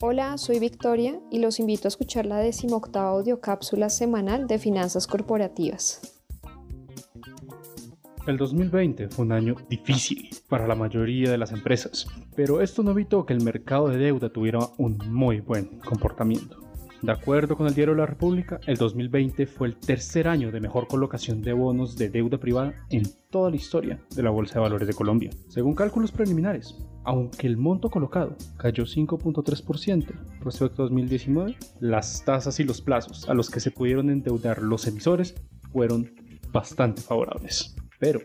Hola, soy Victoria y los invito a escuchar la decimoctava audiocápsula semanal de finanzas corporativas. El 2020 fue un año difícil para la mayoría de las empresas, pero esto no evitó que el mercado de deuda tuviera un muy buen comportamiento. De acuerdo con el diario La República, el 2020 fue el tercer año de mejor colocación de bonos de deuda privada en toda la historia de la Bolsa de Valores de Colombia, según cálculos preliminares. Aunque el monto colocado cayó 5.3% respecto a 2019, las tasas y los plazos a los que se pudieron endeudar los emisores fueron bastante favorables. Pero,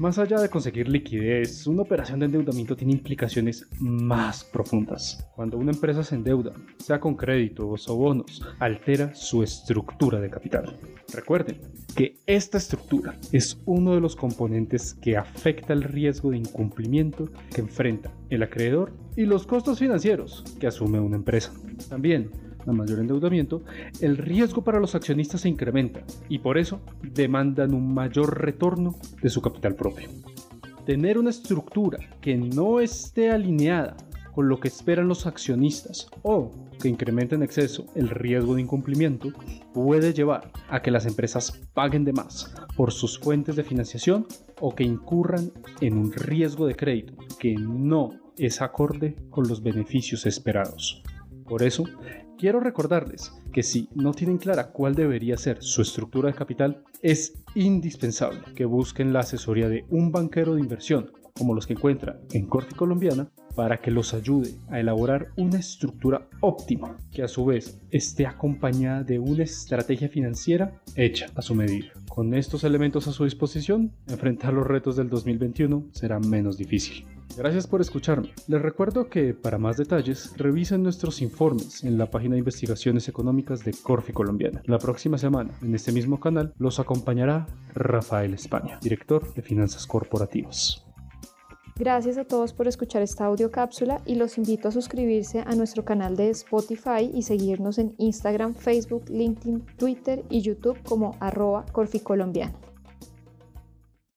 más allá de conseguir liquidez, una operación de endeudamiento tiene implicaciones más profundas. Cuando una empresa se endeuda, sea con créditos o bonos, altera su estructura de capital. Recuerden que esta estructura es uno de los componentes que afecta el riesgo de incumplimiento que enfrenta el acreedor y los costos financieros que asume una empresa. También a mayor endeudamiento, el riesgo para los accionistas se incrementa y por eso demandan un mayor retorno de su capital propio. Tener una estructura que no esté alineada con lo que esperan los accionistas o que incremente en exceso el riesgo de incumplimiento puede llevar a que las empresas paguen de más por sus fuentes de financiación o que incurran en un riesgo de crédito que no es acorde con los beneficios esperados. Por eso, Quiero recordarles que si no tienen clara cuál debería ser su estructura de capital, es indispensable que busquen la asesoría de un banquero de inversión, como los que encuentran en Corte Colombiana, para que los ayude a elaborar una estructura óptima, que a su vez esté acompañada de una estrategia financiera hecha a su medida. Con estos elementos a su disposición, enfrentar los retos del 2021 será menos difícil. Gracias por escucharme. Les recuerdo que para más detalles revisen nuestros informes en la página de investigaciones económicas de Corfi Colombiana. La próxima semana, en este mismo canal, los acompañará Rafael España, director de Finanzas Corporativas. Gracias a todos por escuchar esta audio cápsula y los invito a suscribirse a nuestro canal de Spotify y seguirnos en Instagram, Facebook, LinkedIn, Twitter y YouTube como arroba corficolombiana.